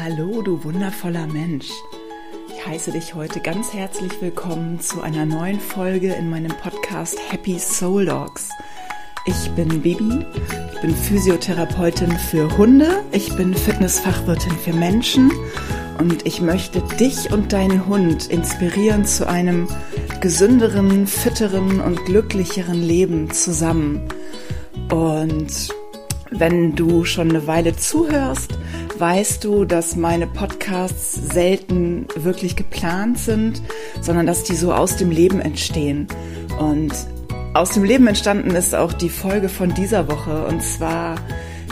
Hallo, du wundervoller Mensch. Ich heiße dich heute ganz herzlich willkommen zu einer neuen Folge in meinem Podcast Happy Soul Dogs. Ich bin Bibi, ich bin Physiotherapeutin für Hunde, ich bin Fitnessfachwirtin für Menschen und ich möchte dich und deinen Hund inspirieren zu einem gesünderen, fitteren und glücklicheren Leben zusammen. Und wenn du schon eine Weile zuhörst, weißt du, dass meine Podcasts selten wirklich geplant sind, sondern dass die so aus dem Leben entstehen. Und aus dem Leben entstanden ist auch die Folge von dieser Woche. Und zwar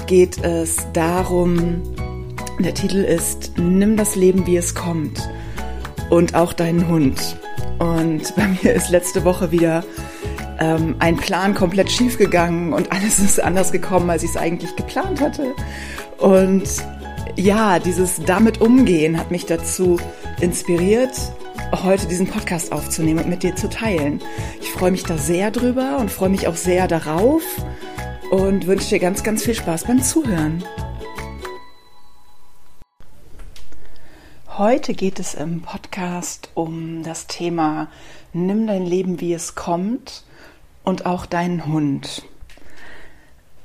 geht es darum, der Titel ist Nimm das Leben, wie es kommt. Und auch deinen Hund. Und bei mir ist letzte Woche wieder ähm, ein Plan komplett schief gegangen und alles ist anders gekommen, als ich es eigentlich geplant hatte. Und ja, dieses damit umgehen hat mich dazu inspiriert, heute diesen Podcast aufzunehmen und mit dir zu teilen. Ich freue mich da sehr drüber und freue mich auch sehr darauf und wünsche dir ganz, ganz viel Spaß beim Zuhören. Heute geht es im Podcast um das Thema Nimm dein Leben, wie es kommt und auch deinen Hund.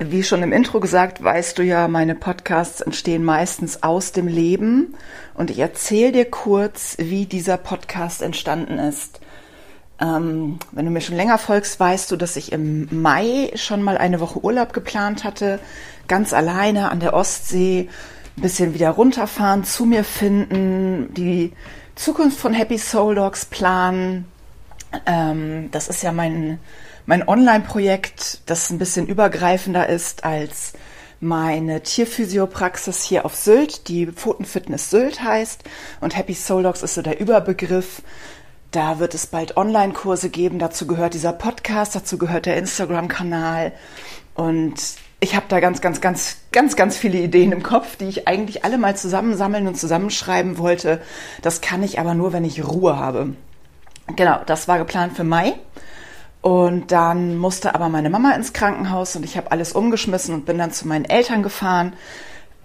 Wie schon im Intro gesagt, weißt du ja, meine Podcasts entstehen meistens aus dem Leben und ich erzähle dir kurz, wie dieser Podcast entstanden ist. Ähm, wenn du mir schon länger folgst, weißt du, dass ich im Mai schon mal eine Woche Urlaub geplant hatte, ganz alleine an der Ostsee, ein bisschen wieder runterfahren, zu mir finden, die Zukunft von Happy Soul Dogs planen. Ähm, das ist ja mein mein Online-Projekt, das ein bisschen übergreifender ist als meine Tierphysiopraxis hier auf Sylt, die Pfotenfitness Sylt heißt. Und Happy Soul Dogs ist so der Überbegriff. Da wird es bald Online-Kurse geben. Dazu gehört dieser Podcast, dazu gehört der Instagram-Kanal. Und ich habe da ganz, ganz, ganz, ganz, ganz viele Ideen im Kopf, die ich eigentlich alle mal zusammensammeln und zusammenschreiben wollte. Das kann ich aber nur, wenn ich Ruhe habe. Genau, das war geplant für Mai. Und dann musste aber meine Mama ins Krankenhaus und ich habe alles umgeschmissen und bin dann zu meinen Eltern gefahren.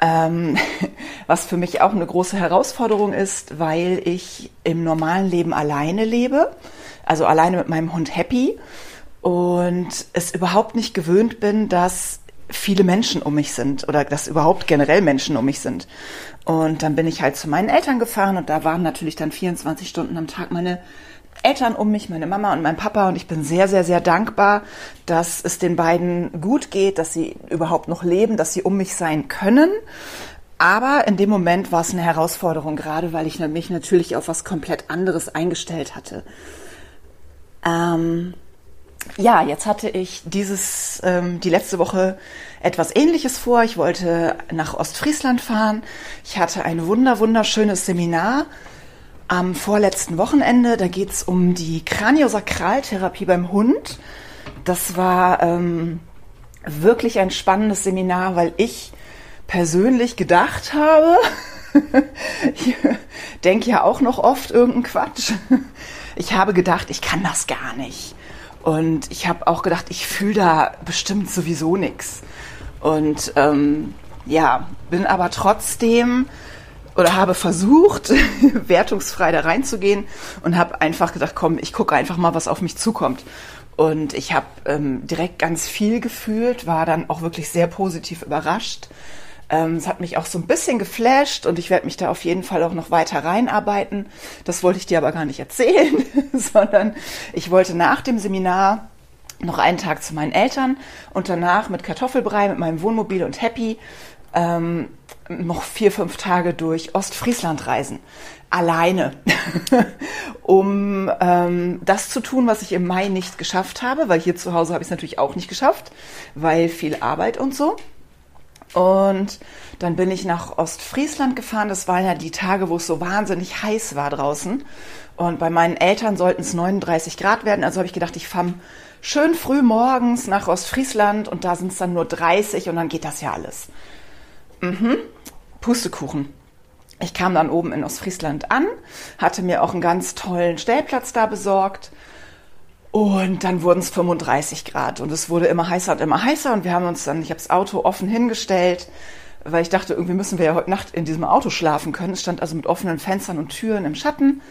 Ähm, was für mich auch eine große Herausforderung ist, weil ich im normalen Leben alleine lebe, also alleine mit meinem Hund Happy und es überhaupt nicht gewöhnt bin, dass viele Menschen um mich sind oder dass überhaupt generell Menschen um mich sind. Und dann bin ich halt zu meinen Eltern gefahren und da waren natürlich dann 24 Stunden am Tag meine Eltern um mich, meine Mama und mein Papa. Und ich bin sehr, sehr, sehr dankbar, dass es den beiden gut geht, dass sie überhaupt noch leben, dass sie um mich sein können. Aber in dem Moment war es eine Herausforderung, gerade weil ich mich natürlich auf was komplett anderes eingestellt hatte. Ähm, ja, jetzt hatte ich dieses, ähm, die letzte Woche etwas Ähnliches vor. Ich wollte nach Ostfriesland fahren. Ich hatte ein wunder, wunderschönes Seminar am vorletzten Wochenende. Da geht es um die Kraniosakraltherapie beim Hund. Das war ähm, wirklich ein spannendes Seminar, weil ich persönlich gedacht habe, ich denke ja auch noch oft irgendeinen Quatsch. Ich habe gedacht, ich kann das gar nicht. Und ich habe auch gedacht, ich fühle da bestimmt sowieso nichts. Und ähm, ja, bin aber trotzdem oder habe versucht, wertungsfrei da reinzugehen und habe einfach gedacht, komm, ich gucke einfach mal, was auf mich zukommt. Und ich habe ähm, direkt ganz viel gefühlt, war dann auch wirklich sehr positiv überrascht. Ähm, es hat mich auch so ein bisschen geflasht und ich werde mich da auf jeden Fall auch noch weiter reinarbeiten. Das wollte ich dir aber gar nicht erzählen, sondern ich wollte nach dem Seminar noch einen Tag zu meinen Eltern und danach mit Kartoffelbrei, mit meinem Wohnmobil und Happy ähm, noch vier, fünf Tage durch Ostfriesland reisen. Alleine. um ähm, das zu tun, was ich im Mai nicht geschafft habe, weil hier zu Hause habe ich es natürlich auch nicht geschafft, weil viel Arbeit und so. Und dann bin ich nach Ostfriesland gefahren. Das waren ja die Tage, wo es so wahnsinnig heiß war draußen. Und bei meinen Eltern sollten es 39 Grad werden. Also habe ich gedacht, ich fahre schön früh morgens nach Ostfriesland und da sind es dann nur 30 und dann geht das ja alles. Mhm. Pustekuchen. Ich kam dann oben in Ostfriesland an, hatte mir auch einen ganz tollen Stellplatz da besorgt. Und dann wurden es 35 Grad und es wurde immer heißer und immer heißer und wir haben uns dann, ich habe das Auto offen hingestellt, weil ich dachte, irgendwie müssen wir ja heute Nacht in diesem Auto schlafen können. Es stand also mit offenen Fenstern und Türen im Schatten.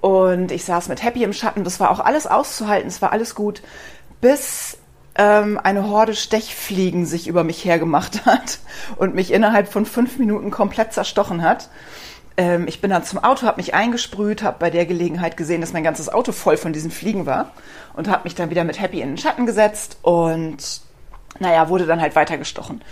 Und ich saß mit Happy im Schatten. Das war auch alles auszuhalten. Es war alles gut, bis ähm, eine Horde Stechfliegen sich über mich hergemacht hat und mich innerhalb von fünf Minuten komplett zerstochen hat. Ähm, ich bin dann zum Auto, habe mich eingesprüht, habe bei der Gelegenheit gesehen, dass mein ganzes Auto voll von diesen Fliegen war und habe mich dann wieder mit Happy in den Schatten gesetzt und naja, wurde dann halt weitergestochen.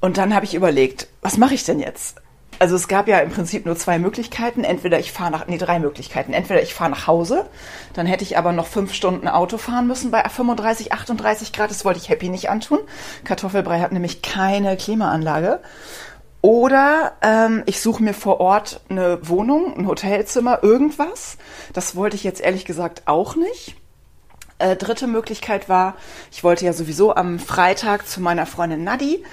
Und dann habe ich überlegt, was mache ich denn jetzt? Also es gab ja im Prinzip nur zwei Möglichkeiten. Entweder ich fahre nach, nee, drei Möglichkeiten. Entweder ich fahre nach Hause, dann hätte ich aber noch fünf Stunden Auto fahren müssen bei 35, 38 Grad. Das wollte ich Happy nicht antun. Kartoffelbrei hat nämlich keine Klimaanlage. Oder ähm, ich suche mir vor Ort eine Wohnung, ein Hotelzimmer, irgendwas. Das wollte ich jetzt ehrlich gesagt auch nicht. Äh, dritte Möglichkeit war, ich wollte ja sowieso am Freitag zu meiner Freundin Nadi.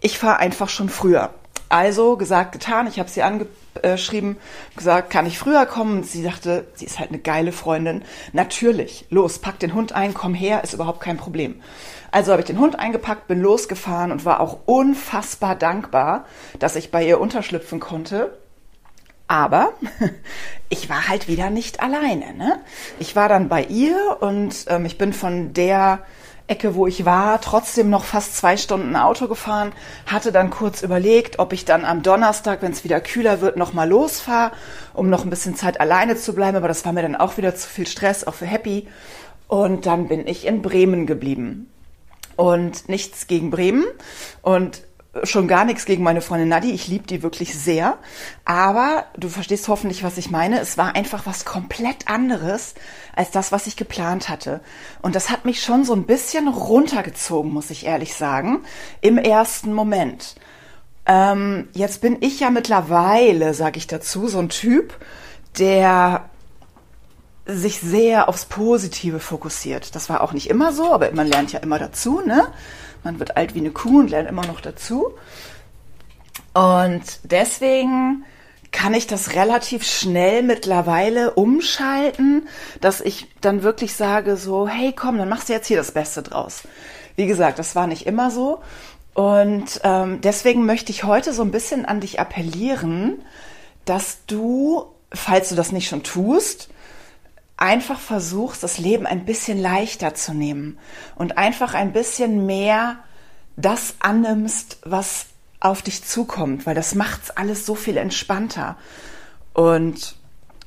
Ich fahre einfach schon früher. Also gesagt, getan. Ich habe sie angeschrieben, gesagt, kann ich früher kommen? Und sie sagte, sie ist halt eine geile Freundin. Natürlich, los, pack den Hund ein, komm her, ist überhaupt kein Problem. Also habe ich den Hund eingepackt, bin losgefahren und war auch unfassbar dankbar, dass ich bei ihr unterschlüpfen konnte. Aber ich war halt wieder nicht alleine. Ne? Ich war dann bei ihr und ähm, ich bin von der Ecke, wo ich war, trotzdem noch fast zwei Stunden Auto gefahren, hatte dann kurz überlegt, ob ich dann am Donnerstag, wenn es wieder kühler wird, nochmal losfahre, um noch ein bisschen Zeit alleine zu bleiben. Aber das war mir dann auch wieder zu viel Stress, auch für Happy. Und dann bin ich in Bremen geblieben und nichts gegen Bremen und schon gar nichts gegen meine Freundin Nadi. Ich liebe die wirklich sehr. Aber du verstehst hoffentlich, was ich meine. Es war einfach was komplett anderes als das, was ich geplant hatte. Und das hat mich schon so ein bisschen runtergezogen, muss ich ehrlich sagen, im ersten Moment. Ähm, jetzt bin ich ja mittlerweile, sage ich dazu, so ein Typ, der sich sehr aufs Positive fokussiert. Das war auch nicht immer so, aber man lernt ja immer dazu, ne? Man wird alt wie eine Kuh und lernt immer noch dazu. Und deswegen kann ich das relativ schnell mittlerweile umschalten, dass ich dann wirklich sage so, hey komm, dann machst du jetzt hier das Beste draus. Wie gesagt, das war nicht immer so. Und ähm, deswegen möchte ich heute so ein bisschen an dich appellieren, dass du, falls du das nicht schon tust, einfach versuchst, das Leben ein bisschen leichter zu nehmen und einfach ein bisschen mehr das annimmst, was auf dich zukommt, weil das macht's alles so viel entspannter. Und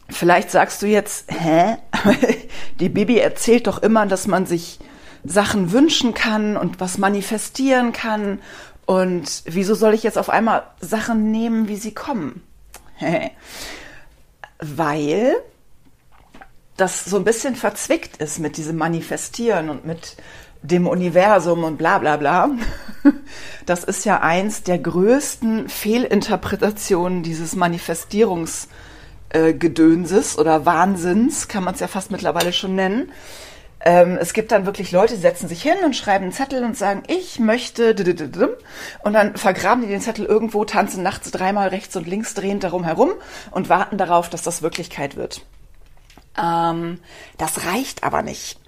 vielleicht sagst du jetzt, hä? Die Bibi erzählt doch immer, dass man sich Sachen wünschen kann und was manifestieren kann. Und wieso soll ich jetzt auf einmal Sachen nehmen, wie sie kommen? Weil das so ein bisschen verzwickt ist mit diesem Manifestieren und mit dem Universum und bla bla bla. Das ist ja eins der größten Fehlinterpretationen dieses Manifestierungsgedönses äh, oder Wahnsinns, kann man es ja fast mittlerweile schon nennen. Ähm, es gibt dann wirklich Leute, die setzen sich hin und schreiben einen Zettel und sagen, ich möchte und dann vergraben die den Zettel irgendwo, tanzen nachts dreimal rechts und links drehend darum herum und warten darauf, dass das Wirklichkeit wird. Ähm, das reicht aber nicht.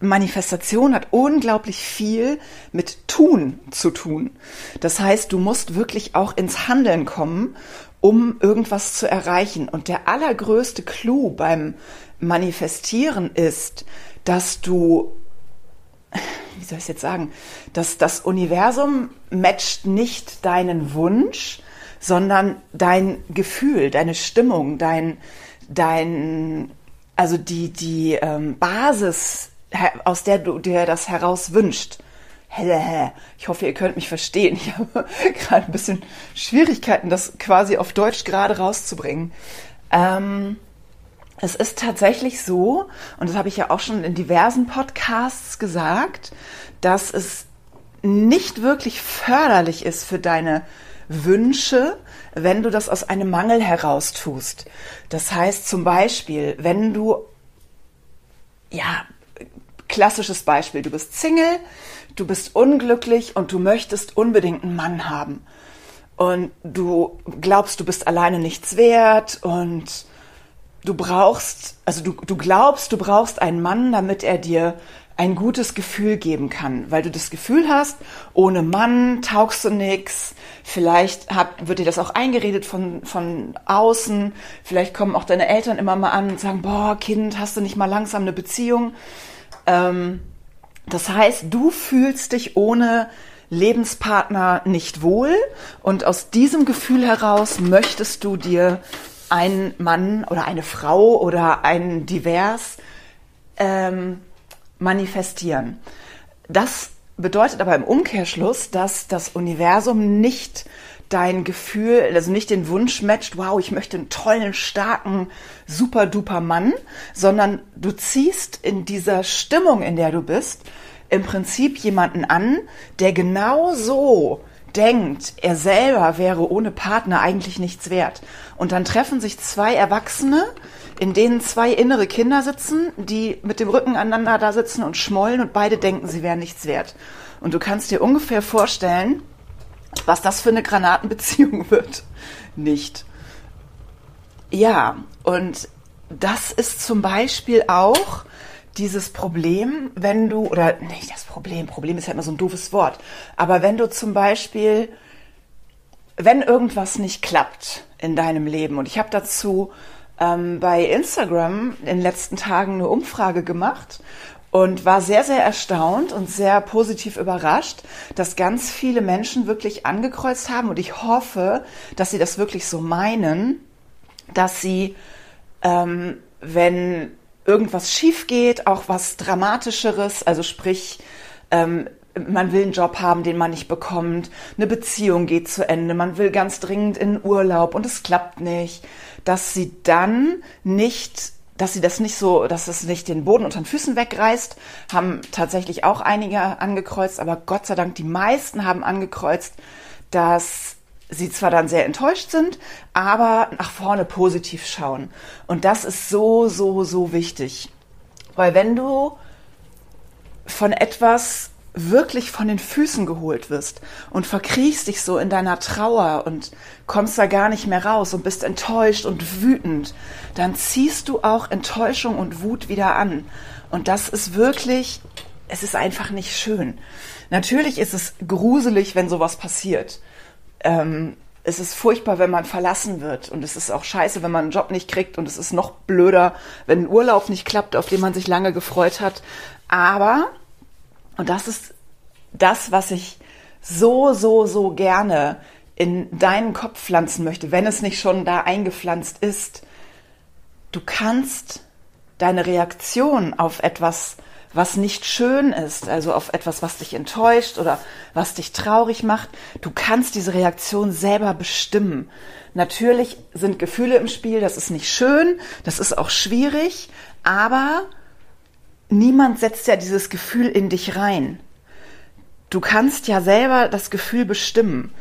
Manifestation hat unglaublich viel mit Tun zu tun. Das heißt, du musst wirklich auch ins Handeln kommen, um irgendwas zu erreichen. Und der allergrößte Clou beim Manifestieren ist, dass du, wie soll ich es jetzt sagen, dass das Universum matcht nicht deinen Wunsch, sondern dein Gefühl, deine Stimmung, dein, dein also die, die ähm, Basis, aus der du dir das heraus wünscht. Ich hoffe, ihr könnt mich verstehen. Ich habe gerade ein bisschen Schwierigkeiten, das quasi auf Deutsch gerade rauszubringen. Ähm, es ist tatsächlich so, und das habe ich ja auch schon in diversen Podcasts gesagt, dass es nicht wirklich förderlich ist für deine Wünsche, wenn du das aus einem Mangel heraus tust. Das heißt zum Beispiel, wenn du, ja, klassisches Beispiel, du bist Single, du bist unglücklich und du möchtest unbedingt einen Mann haben. Und du glaubst, du bist alleine nichts wert und du brauchst, also du, du glaubst, du brauchst einen Mann, damit er dir ein gutes Gefühl geben kann, weil du das Gefühl hast, ohne Mann taugst du nix. Vielleicht hat, wird dir das auch eingeredet von, von außen. Vielleicht kommen auch deine Eltern immer mal an und sagen, boah, Kind, hast du nicht mal langsam eine Beziehung? Ähm, das heißt, du fühlst dich ohne Lebenspartner nicht wohl und aus diesem Gefühl heraus möchtest du dir einen Mann oder eine Frau oder ein Divers ähm, manifestieren. Das bedeutet aber im Umkehrschluss, dass das Universum nicht dein Gefühl, also nicht den Wunsch matcht, wow, ich möchte einen tollen, starken, super duper Mann, sondern du ziehst in dieser Stimmung, in der du bist, im Prinzip jemanden an, der genau so denkt, er selber wäre ohne Partner eigentlich nichts wert. Und dann treffen sich zwei Erwachsene, in denen zwei innere Kinder sitzen, die mit dem Rücken aneinander da sitzen und schmollen und beide denken, sie wären nichts wert. Und du kannst dir ungefähr vorstellen, was das für eine Granatenbeziehung wird. Nicht. Ja, und das ist zum Beispiel auch dieses Problem, wenn du, oder nicht das Problem, Problem ist ja immer so ein doofes Wort, aber wenn du zum Beispiel, wenn irgendwas nicht klappt in deinem Leben, und ich habe dazu ähm, bei Instagram in den letzten Tagen eine Umfrage gemacht und war sehr, sehr erstaunt und sehr positiv überrascht, dass ganz viele Menschen wirklich angekreuzt haben. Und ich hoffe, dass sie das wirklich so meinen, dass sie, ähm, wenn irgendwas schief geht, auch was Dramatischeres, also sprich, ähm, man will einen Job haben, den man nicht bekommt, eine Beziehung geht zu Ende, man will ganz dringend in Urlaub und es klappt nicht, dass sie dann nicht, dass sie das nicht so, dass es nicht den Boden unter den Füßen wegreißt, haben tatsächlich auch einige angekreuzt, aber Gott sei Dank die meisten haben angekreuzt, dass sie zwar dann sehr enttäuscht sind, aber nach vorne positiv schauen. Und das ist so, so, so wichtig. Weil wenn du von etwas wirklich von den Füßen geholt wirst und verkriechst dich so in deiner Trauer und kommst da gar nicht mehr raus und bist enttäuscht und wütend, dann ziehst du auch Enttäuschung und Wut wieder an. Und das ist wirklich, es ist einfach nicht schön. Natürlich ist es gruselig, wenn sowas passiert ähm, es ist furchtbar, wenn man verlassen wird und es ist auch scheiße, wenn man einen Job nicht kriegt und es ist noch blöder, wenn ein Urlaub nicht klappt, auf den man sich lange gefreut hat. Aber, und das ist das, was ich so, so, so gerne in deinen Kopf pflanzen möchte, wenn es nicht schon da eingepflanzt ist, du kannst deine Reaktion auf etwas was nicht schön ist, also auf etwas, was dich enttäuscht oder was dich traurig macht, du kannst diese Reaktion selber bestimmen. Natürlich sind Gefühle im Spiel, das ist nicht schön, das ist auch schwierig, aber niemand setzt ja dieses Gefühl in dich rein. Du kannst ja selber das Gefühl bestimmen.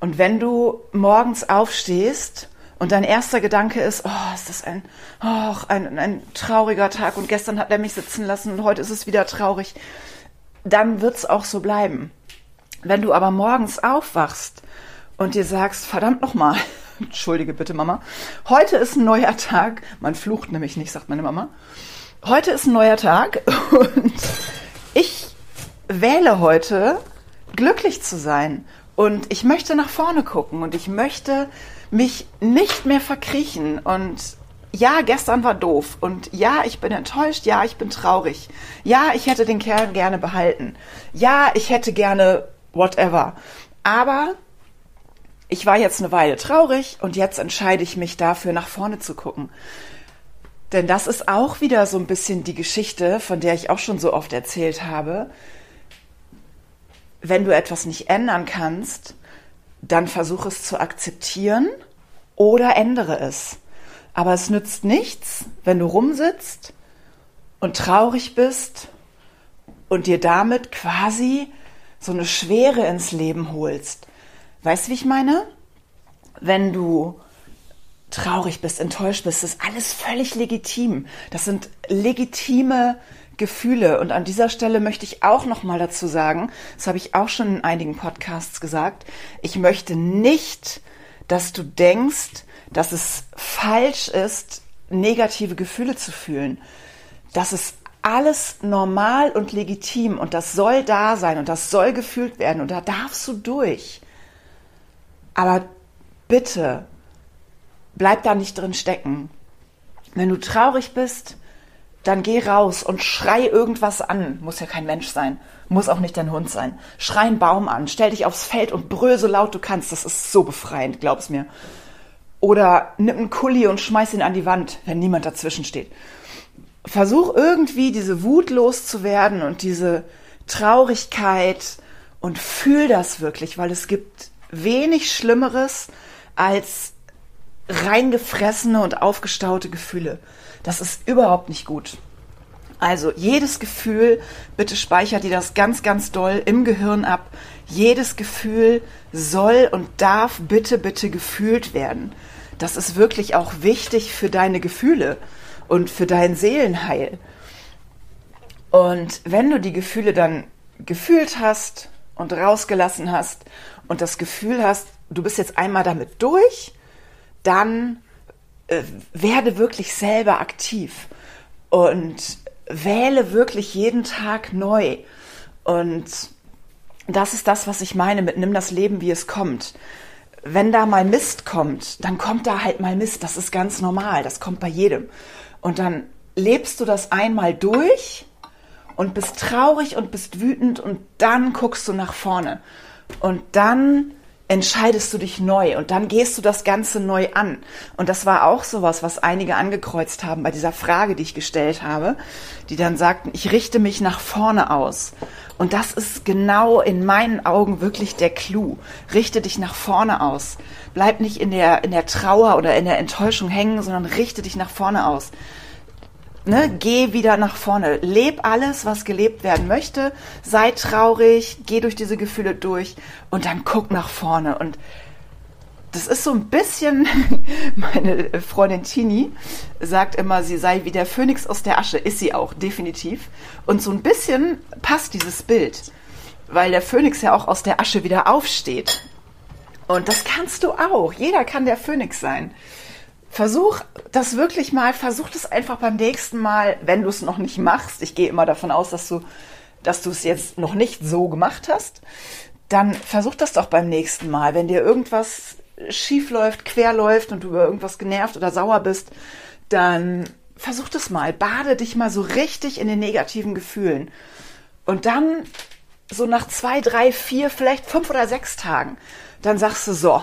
Und wenn du morgens aufstehst und dein erster Gedanke ist, oh, ist das ein, oh, ein, ein trauriger Tag und gestern hat er mich sitzen lassen und heute ist es wieder traurig, dann wird es auch so bleiben. Wenn du aber morgens aufwachst und dir sagst, verdammt nochmal, entschuldige bitte Mama, heute ist ein neuer Tag, man flucht nämlich nicht, sagt meine Mama, heute ist ein neuer Tag und ich wähle heute, glücklich zu sein und ich möchte nach vorne gucken und ich möchte mich nicht mehr verkriechen und ja, gestern war doof und ja, ich bin enttäuscht, ja, ich bin traurig. Ja, ich hätte den Kerl gerne behalten. Ja, ich hätte gerne whatever. Aber ich war jetzt eine Weile traurig und jetzt entscheide ich mich dafür, nach vorne zu gucken. Denn das ist auch wieder so ein bisschen die Geschichte, von der ich auch schon so oft erzählt habe. Wenn du etwas nicht ändern kannst, dann versuche es zu akzeptieren oder ändere es. Aber es nützt nichts, wenn du rumsitzt und traurig bist und dir damit quasi so eine Schwere ins Leben holst. Weißt du, wie ich meine? Wenn du traurig bist, enttäuscht bist, ist alles völlig legitim. Das sind legitime Gefühle. Und an dieser Stelle möchte ich auch noch mal dazu sagen, das habe ich auch schon in einigen Podcasts gesagt, ich möchte nicht, dass du denkst, dass es falsch ist, negative Gefühle zu fühlen. Das ist alles normal und legitim und das soll da sein und das soll gefühlt werden und da darfst du durch. Aber bitte, bleib da nicht drin stecken. Wenn du traurig bist, dann geh raus und schrei irgendwas an. Muss ja kein Mensch sein, muss auch nicht dein Hund sein. Schrei einen Baum an, stell dich aufs Feld und brüll so laut du kannst. Das ist so befreiend, glaub's mir. Oder nimm einen Kulli und schmeiß ihn an die Wand, wenn niemand dazwischen steht. Versuch irgendwie diese Wut loszuwerden und diese Traurigkeit und fühl das wirklich, weil es gibt wenig Schlimmeres als reingefressene und aufgestaute Gefühle. Das ist überhaupt nicht gut. Also jedes Gefühl, bitte speichert dir das ganz, ganz doll im Gehirn ab. Jedes Gefühl soll und darf bitte, bitte gefühlt werden. Das ist wirklich auch wichtig für deine Gefühle und für dein Seelenheil. Und wenn du die Gefühle dann gefühlt hast und rausgelassen hast und das Gefühl hast, du bist jetzt einmal damit durch, dann äh, werde wirklich selber aktiv und wähle wirklich jeden Tag neu. Und das ist das, was ich meine mit nimm das Leben, wie es kommt. Wenn da mal Mist kommt, dann kommt da halt mal Mist. Das ist ganz normal. Das kommt bei jedem. Und dann lebst du das einmal durch und bist traurig und bist wütend und dann guckst du nach vorne. Und dann entscheidest du dich neu und dann gehst du das Ganze neu an. Und das war auch sowas, was einige angekreuzt haben bei dieser Frage, die ich gestellt habe, die dann sagten, ich richte mich nach vorne aus. Und das ist genau in meinen Augen wirklich der Clou. Richte dich nach vorne aus. Bleib nicht in der, in der Trauer oder in der Enttäuschung hängen, sondern richte dich nach vorne aus ne, geh wieder nach vorne. Leb alles, was gelebt werden möchte. Sei traurig, geh durch diese Gefühle durch und dann guck nach vorne. Und das ist so ein bisschen, meine Freundin Tini sagt immer, sie sei wie der Phönix aus der Asche. Ist sie auch, definitiv. Und so ein bisschen passt dieses Bild, weil der Phönix ja auch aus der Asche wieder aufsteht. Und das kannst du auch. Jeder kann der Phönix sein. Versuch das wirklich mal, versuch das einfach beim nächsten Mal, wenn du es noch nicht machst. Ich gehe immer davon aus, dass du, dass du es jetzt noch nicht so gemacht hast. Dann versuch das doch beim nächsten Mal. Wenn dir irgendwas schief läuft, quer läuft und du über irgendwas genervt oder sauer bist, dann versuch das mal. Bade dich mal so richtig in den negativen Gefühlen. Und dann so nach zwei, drei, vier, vielleicht fünf oder sechs Tagen, dann sagst du so,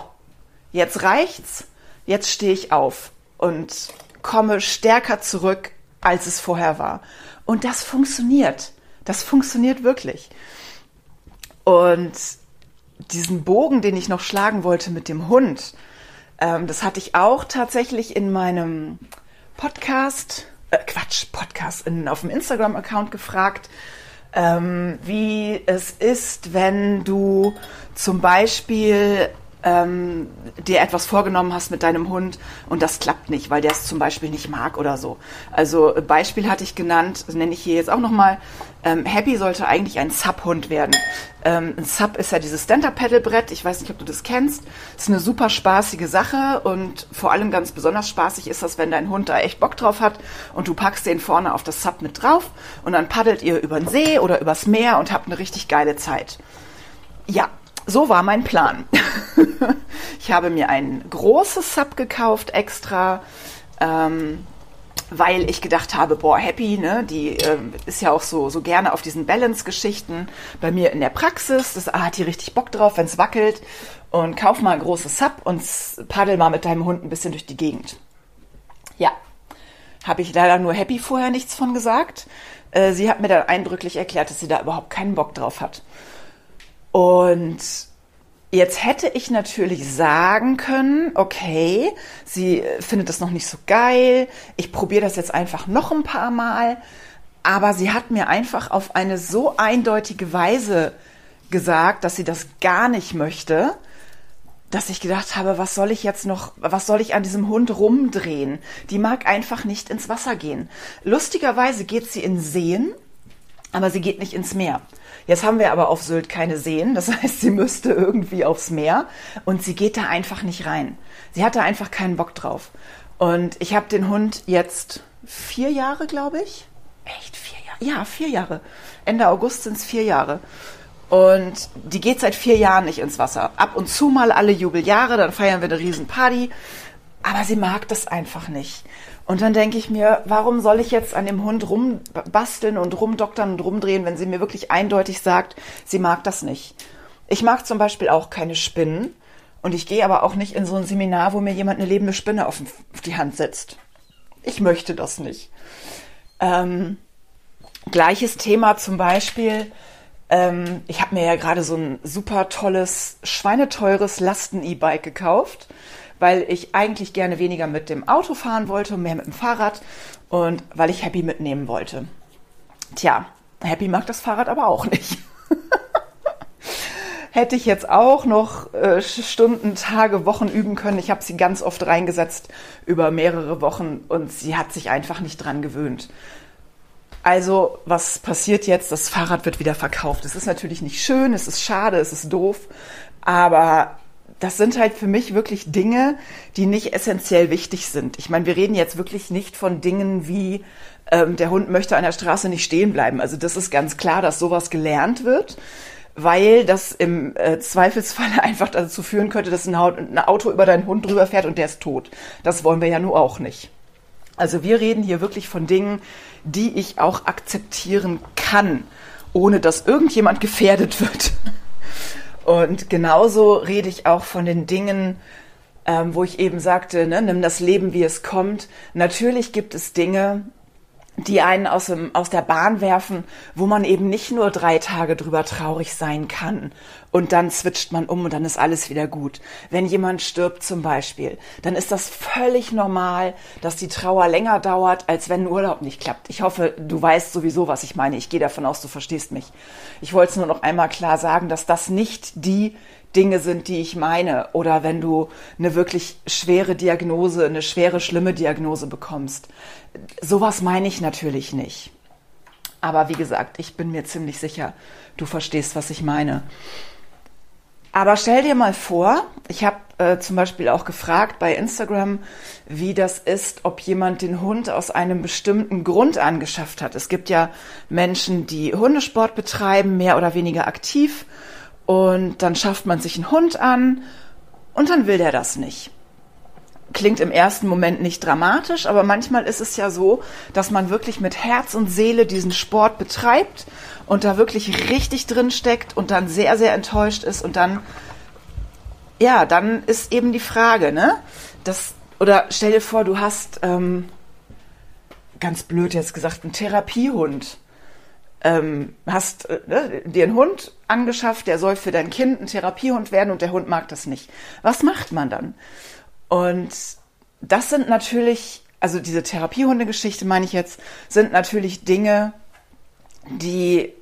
jetzt reicht's jetzt stehe ich auf und komme stärker zurück, als es vorher war. Und das funktioniert. Das funktioniert wirklich. Und diesen Bogen, den ich noch schlagen wollte mit dem Hund, ähm, das hatte ich auch tatsächlich in meinem Podcast, äh, Quatsch, Podcast, in, auf dem Instagram-Account gefragt, ähm, wie es ist, wenn du zum Beispiel ähm, dir etwas vorgenommen hast mit deinem Hund und das klappt nicht, weil der es zum Beispiel nicht mag oder so. Also Beispiel hatte ich genannt, nenne ich hier jetzt auch nochmal. Ähm, Happy sollte eigentlich ein Sub-Hund werden. Ähm, ein Sub ist ja dieses Stand-Up-Pedal-Brett. Ich weiß nicht, ob du das kennst. Ist eine super spaßige Sache und vor allem ganz besonders spaßig ist das, wenn dein Hund da echt Bock drauf hat und du packst den vorne auf das Sub mit drauf und dann paddelt ihr über den See oder übers Meer und habt eine richtig geile Zeit. Ja, so war mein Plan. ich habe mir ein großes Sub gekauft extra, ähm, weil ich gedacht habe, boah, Happy, ne, die äh, ist ja auch so, so gerne auf diesen Balance-Geschichten bei mir in der Praxis. Das ah, hat die richtig Bock drauf, wenn es wackelt. Und kauf mal ein großes Sub und paddel mal mit deinem Hund ein bisschen durch die Gegend. Ja, habe ich leider nur Happy vorher nichts von gesagt. Äh, sie hat mir dann eindrücklich erklärt, dass sie da überhaupt keinen Bock drauf hat. Und Jetzt hätte ich natürlich sagen können, okay, sie findet das noch nicht so geil, ich probiere das jetzt einfach noch ein paar Mal, aber sie hat mir einfach auf eine so eindeutige Weise gesagt, dass sie das gar nicht möchte, dass ich gedacht habe, was soll ich jetzt noch, was soll ich an diesem Hund rumdrehen? Die mag einfach nicht ins Wasser gehen. Lustigerweise geht sie in Seen, aber sie geht nicht ins Meer. Jetzt haben wir aber auf Sylt keine Seen, das heißt, sie müsste irgendwie aufs Meer und sie geht da einfach nicht rein. Sie hatte einfach keinen Bock drauf. Und ich habe den Hund jetzt vier Jahre, glaube ich. Echt vier Jahre? ja, vier Jahre. Ende August sind es vier Jahre. Und die geht seit vier Jahren nicht ins Wasser. Ab und zu mal alle Jubeljahre, dann feiern wir eine Riesenparty. Aber sie mag das einfach nicht. Und dann denke ich mir, warum soll ich jetzt an dem Hund rumbasteln und rumdoktern und rumdrehen, wenn sie mir wirklich eindeutig sagt, sie mag das nicht. Ich mag zum Beispiel auch keine Spinnen. Und ich gehe aber auch nicht in so ein Seminar, wo mir jemand eine lebende Spinne auf, die Hand setzt. Ich möchte das nicht. Ähm, gleiches Thema zum Beispiel ähm, ich habe mir ja gerade so ein super tolles, schweineteures Lasten-E-Bike gekauft, weil ich eigentlich gerne weniger mit dem Auto fahren wollte mehr mit dem Fahrrad und weil ich Happy mitnehmen wollte. Tja, Happy mag das Fahrrad aber auch nicht. Hätte ich jetzt auch noch äh, Stunden, Tage, Wochen üben können. Ich habe sie ganz oft reingesetzt über mehrere Wochen und sie hat sich einfach nicht dran gewöhnt. Also, was passiert jetzt? Das Fahrrad wird wieder verkauft. Es ist natürlich nicht schön, es ist schade, es ist doof, aber das sind halt für mich wirklich Dinge, die nicht essentiell wichtig sind. Ich meine, wir reden jetzt wirklich nicht von Dingen wie ähm, der Hund möchte an der Straße nicht stehen bleiben. Also das ist ganz klar, dass sowas gelernt wird, weil das im äh, Zweifelsfall einfach dazu führen könnte, dass ein, ein Auto über deinen Hund drüber fährt und der ist tot. Das wollen wir ja nur auch nicht. Also wir reden hier wirklich von Dingen, die ich auch akzeptieren kann, ohne dass irgendjemand gefährdet wird. Und genauso rede ich auch von den Dingen, ähm, wo ich eben sagte, ne, nimm das Leben, wie es kommt. Natürlich gibt es Dinge, die einen aus, dem, aus der Bahn werfen, wo man eben nicht nur drei Tage drüber traurig sein kann und dann switcht man um und dann ist alles wieder gut. Wenn jemand stirbt zum Beispiel, dann ist das völlig normal, dass die Trauer länger dauert, als wenn ein Urlaub nicht klappt. Ich hoffe, du weißt sowieso, was ich meine. Ich gehe davon aus, du verstehst mich. Ich wollte es nur noch einmal klar sagen, dass das nicht die Dinge sind, die ich meine. Oder wenn du eine wirklich schwere Diagnose, eine schwere, schlimme Diagnose bekommst. Sowas meine ich natürlich nicht. Aber wie gesagt, ich bin mir ziemlich sicher, du verstehst, was ich meine. Aber stell dir mal vor, ich habe äh, zum Beispiel auch gefragt bei Instagram, wie das ist, ob jemand den Hund aus einem bestimmten Grund angeschafft hat. Es gibt ja Menschen, die Hundesport betreiben, mehr oder weniger aktiv und dann schafft man sich einen Hund an und dann will der das nicht. Klingt im ersten Moment nicht dramatisch, aber manchmal ist es ja so, dass man wirklich mit Herz und Seele diesen Sport betreibt und da wirklich richtig drin steckt und dann sehr, sehr enttäuscht ist und dann, ja, dann ist eben die Frage, ne? Das, oder stell dir vor, du hast, ähm, ganz blöd jetzt gesagt, einen Therapiehund ähm, hast äh, ne, dir einen Hund angeschafft, der soll für dein Kind ein Therapiehund werden und der Hund mag das nicht. Was macht man dann? Und das sind natürlich, also diese Therapiehundegeschichte meine ich jetzt, sind natürlich Dinge, die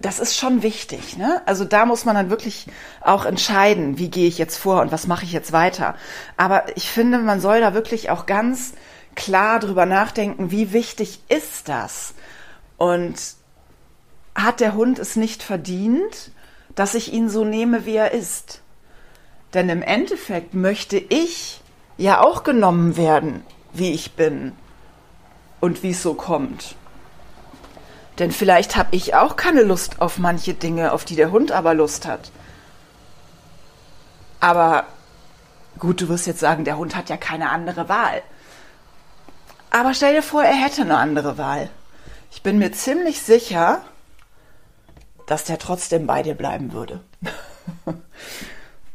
das ist schon wichtig. Ne? Also da muss man dann wirklich auch entscheiden, wie gehe ich jetzt vor und was mache ich jetzt weiter. Aber ich finde, man soll da wirklich auch ganz klar drüber nachdenken, wie wichtig ist das? Und hat der Hund es nicht verdient, dass ich ihn so nehme, wie er ist. Denn im Endeffekt möchte ich ja auch genommen werden, wie ich bin und wie es so kommt. Denn vielleicht habe ich auch keine Lust auf manche Dinge, auf die der Hund aber Lust hat. Aber gut, du wirst jetzt sagen, der Hund hat ja keine andere Wahl. Aber stell dir vor, er hätte eine andere Wahl. Ich bin mir ziemlich sicher, dass der trotzdem bei dir bleiben würde.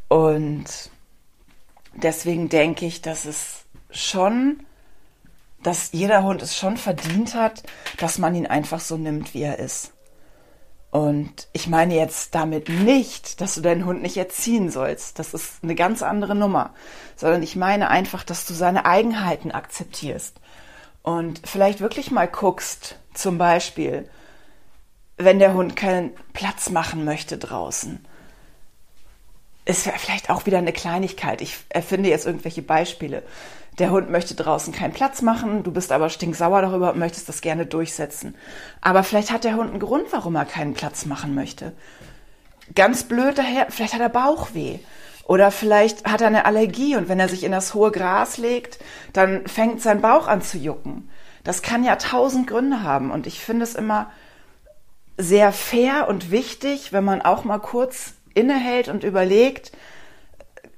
Und deswegen denke ich, dass es schon, dass jeder Hund es schon verdient hat, dass man ihn einfach so nimmt, wie er ist. Und ich meine jetzt damit nicht, dass du deinen Hund nicht erziehen sollst. Das ist eine ganz andere Nummer. Sondern ich meine einfach, dass du seine Eigenheiten akzeptierst. Und vielleicht wirklich mal guckst, zum Beispiel, wenn der Hund keinen Platz machen möchte draußen. Ist vielleicht auch wieder eine Kleinigkeit. Ich erfinde jetzt irgendwelche Beispiele. Der Hund möchte draußen keinen Platz machen, du bist aber stinksauer darüber und möchtest das gerne durchsetzen. Aber vielleicht hat der Hund einen Grund, warum er keinen Platz machen möchte. Ganz blöd daher, vielleicht hat er Bauchweh. Oder vielleicht hat er eine Allergie und wenn er sich in das hohe Gras legt, dann fängt sein Bauch an zu jucken Das kann ja tausend Gründe haben. Und ich finde es immer sehr fair und wichtig, wenn man auch mal kurz innehält und überlegt,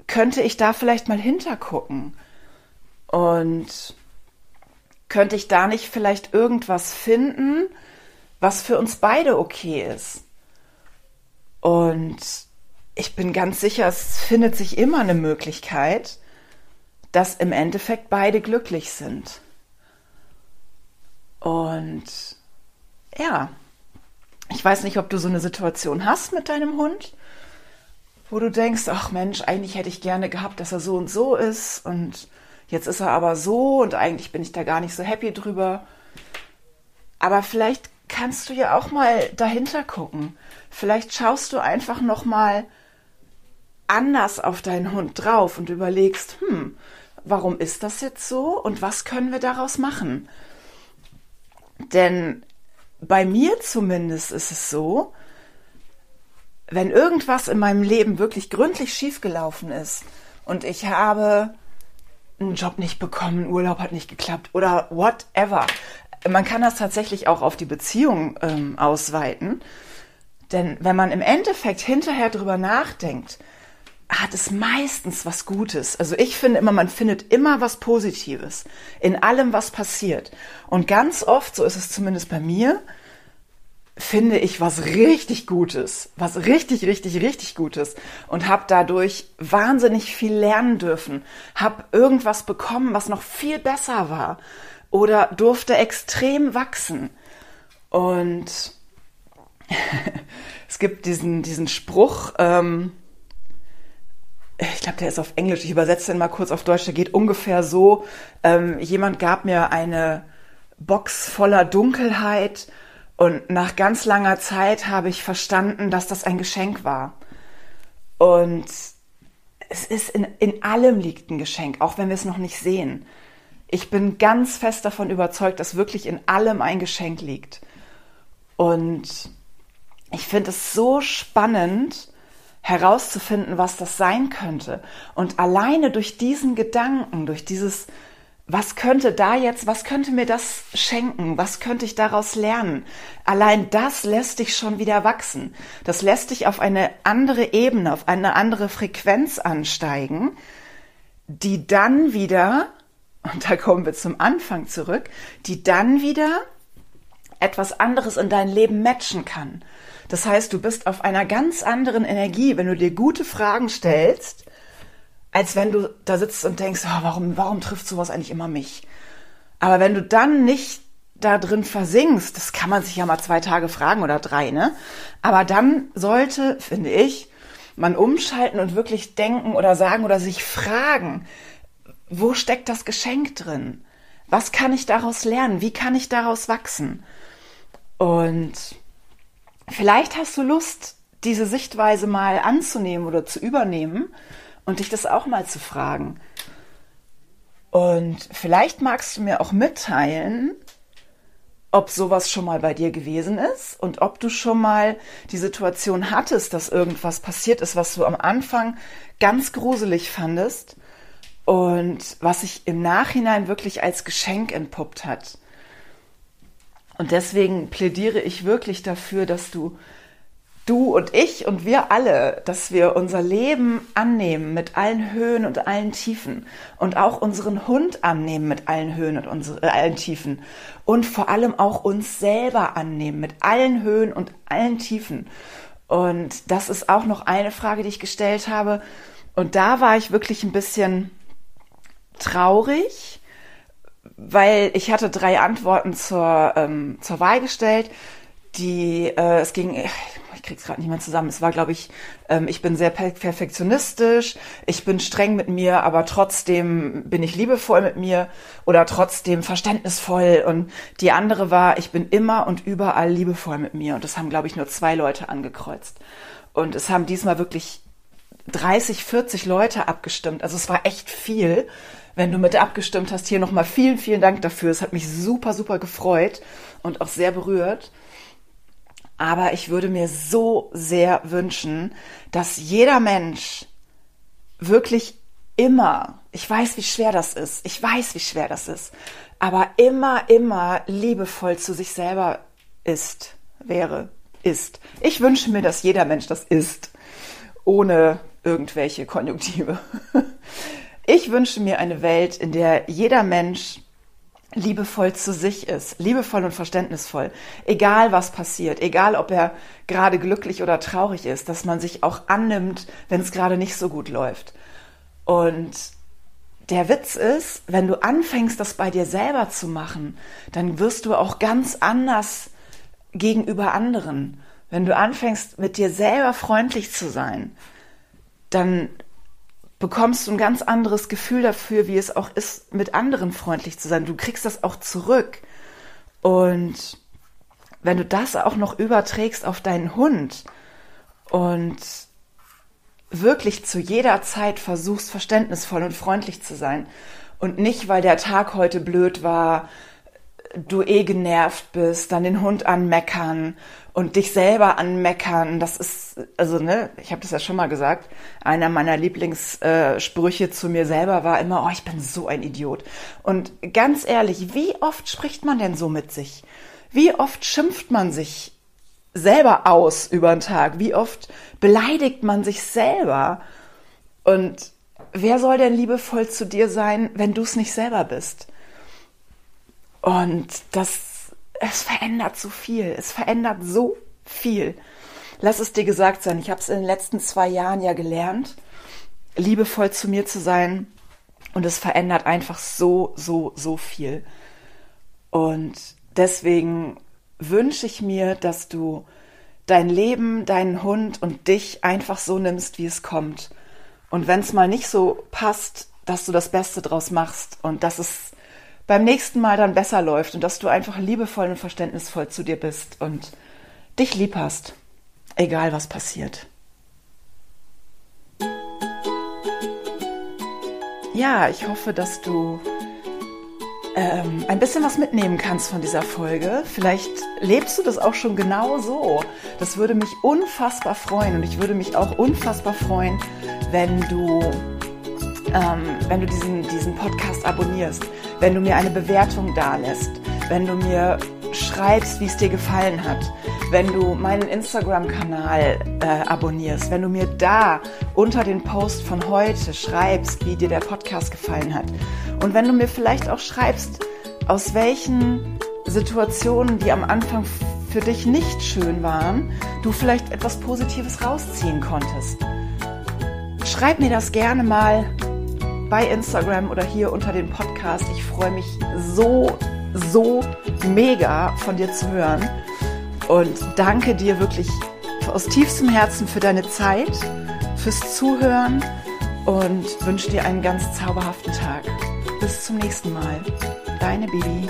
könnte ich da vielleicht mal hintergucken? Und könnte ich da nicht vielleicht irgendwas finden, was für uns beide okay ist? Und ich bin ganz sicher, es findet sich immer eine Möglichkeit, dass im Endeffekt beide glücklich sind. Und ja, ich weiß nicht, ob du so eine Situation hast mit deinem Hund, wo du denkst, ach Mensch, eigentlich hätte ich gerne gehabt, dass er so und so ist und jetzt ist er aber so und eigentlich bin ich da gar nicht so happy drüber. Aber vielleicht kannst du ja auch mal dahinter gucken. Vielleicht schaust du einfach noch mal anders auf deinen Hund drauf und überlegst, hm, warum ist das jetzt so und was können wir daraus machen? Denn bei mir zumindest ist es so, wenn irgendwas in meinem Leben wirklich gründlich schiefgelaufen ist und ich habe einen Job nicht bekommen, Urlaub hat nicht geklappt oder whatever. Man kann das tatsächlich auch auf die Beziehung ähm, ausweiten. Denn wenn man im Endeffekt hinterher drüber nachdenkt, hat es meistens was Gutes. Also ich finde immer, man findet immer was Positives in allem, was passiert. Und ganz oft, so ist es zumindest bei mir, finde ich was richtig Gutes, was richtig, richtig, richtig Gutes und habe dadurch wahnsinnig viel lernen dürfen, habe irgendwas bekommen, was noch viel besser war oder durfte extrem wachsen. Und es gibt diesen, diesen Spruch, ähm, ich glaube, der ist auf Englisch, ich übersetze den mal kurz auf Deutsch, der geht ungefähr so, ähm, jemand gab mir eine Box voller Dunkelheit und nach ganz langer Zeit habe ich verstanden, dass das ein Geschenk war. Und es ist in, in allem liegt ein Geschenk, auch wenn wir es noch nicht sehen. Ich bin ganz fest davon überzeugt, dass wirklich in allem ein Geschenk liegt. Und ich finde es so spannend, herauszufinden, was das sein könnte. Und alleine durch diesen Gedanken, durch dieses, was könnte da jetzt, was könnte mir das schenken, was könnte ich daraus lernen, allein das lässt dich schon wieder wachsen. Das lässt dich auf eine andere Ebene, auf eine andere Frequenz ansteigen, die dann wieder, und da kommen wir zum Anfang zurück, die dann wieder etwas anderes in dein Leben matchen kann. Das heißt, du bist auf einer ganz anderen Energie, wenn du dir gute Fragen stellst, als wenn du da sitzt und denkst, oh, warum, warum trifft sowas eigentlich immer mich? Aber wenn du dann nicht da drin versinkst, das kann man sich ja mal zwei Tage fragen oder drei, ne? Aber dann sollte, finde ich, man umschalten und wirklich denken oder sagen oder sich fragen, wo steckt das Geschenk drin? Was kann ich daraus lernen? Wie kann ich daraus wachsen? Und vielleicht hast du Lust, diese Sichtweise mal anzunehmen oder zu übernehmen und dich das auch mal zu fragen. Und vielleicht magst du mir auch mitteilen, ob sowas schon mal bei dir gewesen ist und ob du schon mal die Situation hattest, dass irgendwas passiert ist, was du am Anfang ganz gruselig fandest und was sich im Nachhinein wirklich als Geschenk entpuppt hat. Und deswegen plädiere ich wirklich dafür, dass du, du und ich und wir alle, dass wir unser Leben annehmen mit allen Höhen und allen Tiefen und auch unseren Hund annehmen mit allen Höhen und unsere, äh, allen Tiefen und vor allem auch uns selber annehmen mit allen Höhen und allen Tiefen. Und das ist auch noch eine Frage, die ich gestellt habe. Und da war ich wirklich ein bisschen traurig, weil ich hatte drei Antworten zur, ähm, zur Wahl gestellt, die, äh, es ging, ich krieg's gerade nicht mehr zusammen, es war, glaube ich, ähm, ich bin sehr perfektionistisch, ich bin streng mit mir, aber trotzdem bin ich liebevoll mit mir oder trotzdem verständnisvoll und die andere war, ich bin immer und überall liebevoll mit mir und das haben, glaube ich, nur zwei Leute angekreuzt. Und es haben diesmal wirklich 30, 40 Leute abgestimmt. Also es war echt viel wenn du mit abgestimmt hast. Hier nochmal vielen, vielen Dank dafür. Es hat mich super, super gefreut und auch sehr berührt. Aber ich würde mir so sehr wünschen, dass jeder Mensch wirklich immer, ich weiß, wie schwer das ist, ich weiß, wie schwer das ist, aber immer, immer liebevoll zu sich selber ist, wäre, ist. Ich wünsche mir, dass jeder Mensch das ist, ohne irgendwelche Konjunktive. Ich wünsche mir eine Welt, in der jeder Mensch liebevoll zu sich ist, liebevoll und verständnisvoll, egal was passiert, egal ob er gerade glücklich oder traurig ist, dass man sich auch annimmt, wenn es gerade nicht so gut läuft. Und der Witz ist, wenn du anfängst, das bei dir selber zu machen, dann wirst du auch ganz anders gegenüber anderen. Wenn du anfängst, mit dir selber freundlich zu sein, dann bekommst du ein ganz anderes Gefühl dafür, wie es auch ist, mit anderen freundlich zu sein. Du kriegst das auch zurück. Und wenn du das auch noch überträgst auf deinen Hund und wirklich zu jeder Zeit versuchst, verständnisvoll und freundlich zu sein und nicht, weil der Tag heute blöd war, du eh genervt bist, dann den Hund anmeckern und dich selber anmeckern, das ist, also ne, ich habe das ja schon mal gesagt, einer meiner Lieblingssprüche äh, zu mir selber war immer, oh, ich bin so ein Idiot. Und ganz ehrlich, wie oft spricht man denn so mit sich? Wie oft schimpft man sich selber aus über den Tag? Wie oft beleidigt man sich selber? Und wer soll denn liebevoll zu dir sein, wenn du es nicht selber bist? Und das es verändert so viel. Es verändert so viel. Lass es dir gesagt sein. Ich habe es in den letzten zwei Jahren ja gelernt, liebevoll zu mir zu sein. Und es verändert einfach so, so, so viel. Und deswegen wünsche ich mir, dass du dein Leben, deinen Hund und dich einfach so nimmst, wie es kommt. Und wenn es mal nicht so passt, dass du das Beste draus machst und dass es beim nächsten Mal dann besser läuft und dass du einfach liebevoll und verständnisvoll zu dir bist und dich lieb hast, egal was passiert. Ja, ich hoffe, dass du ähm, ein bisschen was mitnehmen kannst von dieser Folge. Vielleicht lebst du das auch schon genau so. Das würde mich unfassbar freuen und ich würde mich auch unfassbar freuen, wenn du, ähm, wenn du diesen, diesen Podcast abonnierst wenn du mir eine Bewertung dalässt, wenn du mir schreibst, wie es dir gefallen hat, wenn du meinen Instagram-Kanal äh, abonnierst, wenn du mir da unter den Post von heute schreibst, wie dir der Podcast gefallen hat und wenn du mir vielleicht auch schreibst, aus welchen Situationen, die am Anfang für dich nicht schön waren, du vielleicht etwas Positives rausziehen konntest. Schreib mir das gerne mal bei Instagram oder hier unter dem Podcast. Ich freue mich so, so mega von dir zu hören und danke dir wirklich aus tiefstem Herzen für deine Zeit, fürs Zuhören und wünsche dir einen ganz zauberhaften Tag. Bis zum nächsten Mal. Deine Bibi.